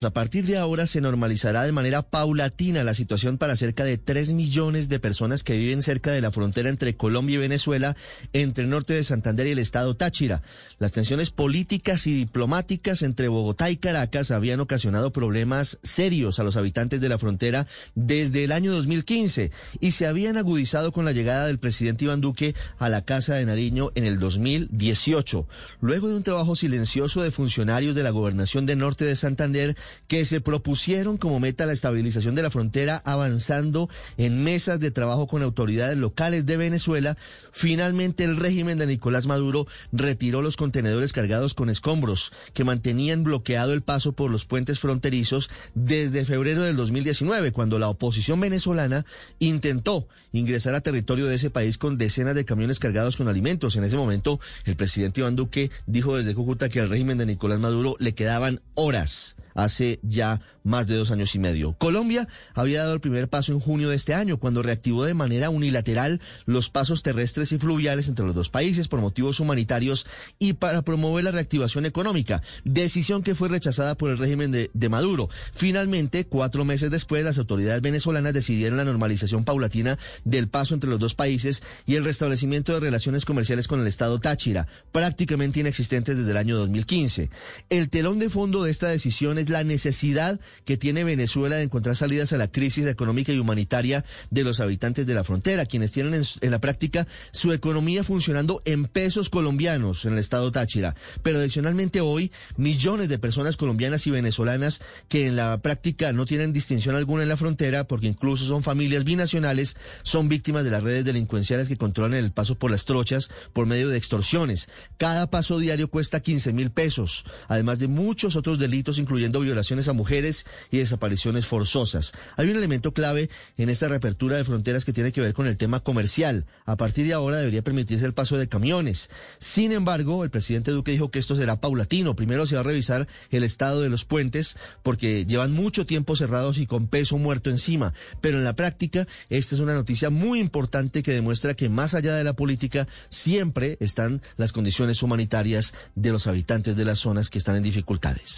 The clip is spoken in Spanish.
A partir de ahora se normalizará de manera paulatina la situación para cerca de 3 millones de personas que viven cerca de la frontera entre Colombia y Venezuela, entre el norte de Santander y el estado Táchira. Las tensiones políticas y diplomáticas entre Bogotá y Caracas habían ocasionado problemas serios a los habitantes de la frontera desde el año 2015 y se habían agudizado con la llegada del presidente Iván Duque a la Casa de Nariño en el 2018. Luego de un trabajo silencioso de funcionarios de la gobernación del norte de Santander, que se propusieron como meta la estabilización de la frontera avanzando en mesas de trabajo con autoridades locales de Venezuela, finalmente el régimen de Nicolás Maduro retiró los contenedores cargados con escombros que mantenían bloqueado el paso por los puentes fronterizos desde febrero del 2019, cuando la oposición venezolana intentó ingresar a territorio de ese país con decenas de camiones cargados con alimentos. En ese momento, el presidente Iván Duque dijo desde Cúcuta que al régimen de Nicolás Maduro le quedaban horas hace ya más de dos años y medio. Colombia había dado el primer paso en junio de este año, cuando reactivó de manera unilateral los pasos terrestres y fluviales entre los dos países por motivos humanitarios y para promover la reactivación económica, decisión que fue rechazada por el régimen de, Maduro. Finalmente, cuatro meses después, las autoridades venezolanas decidieron la normalización paulatina del paso entre los dos países y el restablecimiento de relaciones comerciales con el Estado Táchira, prácticamente inexistentes desde el año 2015. El telón de fondo de esta decisión es la necesidad que tiene Venezuela de encontrar salidas a la crisis económica y humanitaria de los habitantes de la frontera, quienes tienen en, en la práctica su economía funcionando en pesos colombianos en el estado Táchira. Pero adicionalmente hoy, millones de personas colombianas y venezolanas que en la práctica no tienen distinción alguna en la frontera, porque incluso son familias binacionales, son víctimas de las redes delincuenciales que controlan el paso por las trochas por medio de extorsiones. Cada paso diario cuesta 15 mil pesos, además de muchos otros delitos, violaciones a mujeres y desapariciones forzosas. Hay un elemento clave en esta reapertura de fronteras que tiene que ver con el tema comercial. A partir de ahora debería permitirse el paso de camiones. Sin embargo, el presidente Duque dijo que esto será paulatino. Primero se va a revisar el estado de los puentes porque llevan mucho tiempo cerrados y con peso muerto encima. Pero en la práctica, esta es una noticia muy importante que demuestra que más allá de la política siempre están las condiciones humanitarias de los habitantes de las zonas que están en dificultades.